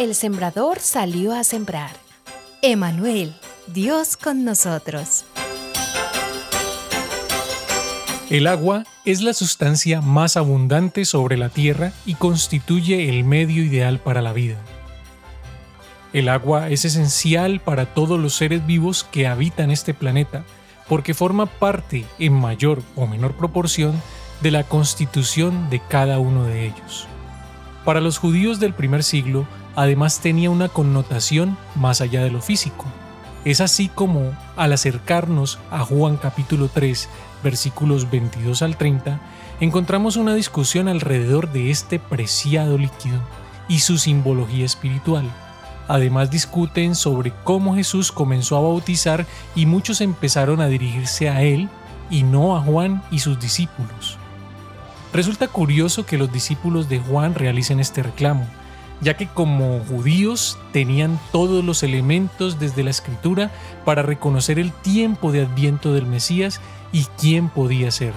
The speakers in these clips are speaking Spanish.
el sembrador salió a sembrar. Emanuel, Dios con nosotros. El agua es la sustancia más abundante sobre la Tierra y constituye el medio ideal para la vida. El agua es esencial para todos los seres vivos que habitan este planeta porque forma parte, en mayor o menor proporción, de la constitución de cada uno de ellos. Para los judíos del primer siglo, además tenía una connotación más allá de lo físico. Es así como, al acercarnos a Juan capítulo 3, versículos 22 al 30, encontramos una discusión alrededor de este preciado líquido y su simbología espiritual. Además discuten sobre cómo Jesús comenzó a bautizar y muchos empezaron a dirigirse a él y no a Juan y sus discípulos. Resulta curioso que los discípulos de Juan realicen este reclamo, ya que como judíos tenían todos los elementos desde la escritura para reconocer el tiempo de adviento del Mesías y quién podía ser.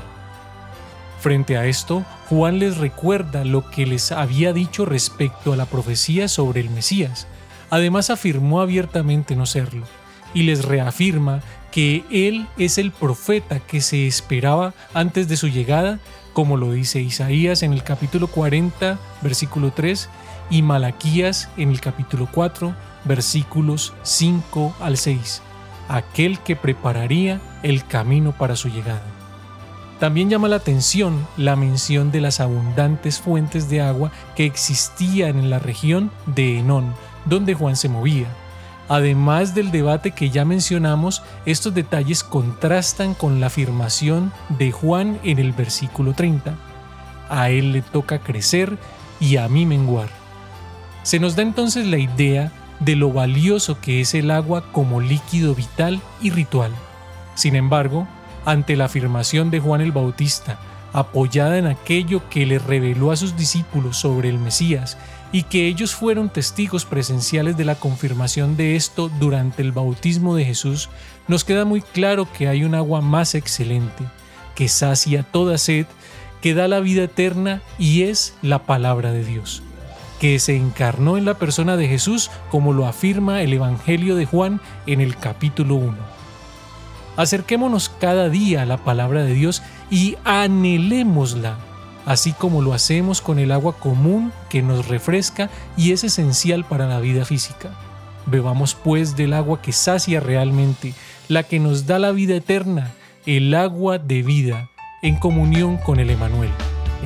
Frente a esto, Juan les recuerda lo que les había dicho respecto a la profecía sobre el Mesías. Además afirmó abiertamente no serlo, y les reafirma que él es el profeta que se esperaba antes de su llegada, como lo dice Isaías en el capítulo 40, versículo 3, y Malaquías en el capítulo 4, versículos 5 al 6 aquel que prepararía el camino para su llegada. También llama la atención la mención de las abundantes fuentes de agua que existían en la región de Enón, donde Juan se movía. Además del debate que ya mencionamos, estos detalles contrastan con la afirmación de Juan en el versículo 30. A él le toca crecer y a mí menguar. Se nos da entonces la idea de lo valioso que es el agua como líquido vital y ritual. Sin embargo, ante la afirmación de Juan el Bautista, apoyada en aquello que le reveló a sus discípulos sobre el Mesías y que ellos fueron testigos presenciales de la confirmación de esto durante el bautismo de Jesús, nos queda muy claro que hay un agua más excelente, que sacia toda sed, que da la vida eterna y es la palabra de Dios que se encarnó en la persona de Jesús como lo afirma el Evangelio de Juan en el capítulo 1. Acerquémonos cada día a la palabra de Dios y anhelémosla, así como lo hacemos con el agua común que nos refresca y es esencial para la vida física. Bebamos pues del agua que sacia realmente, la que nos da la vida eterna, el agua de vida, en comunión con el Emanuel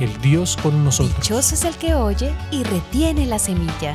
el Dios con nosotros. Dichoso es el que oye y retiene la semilla.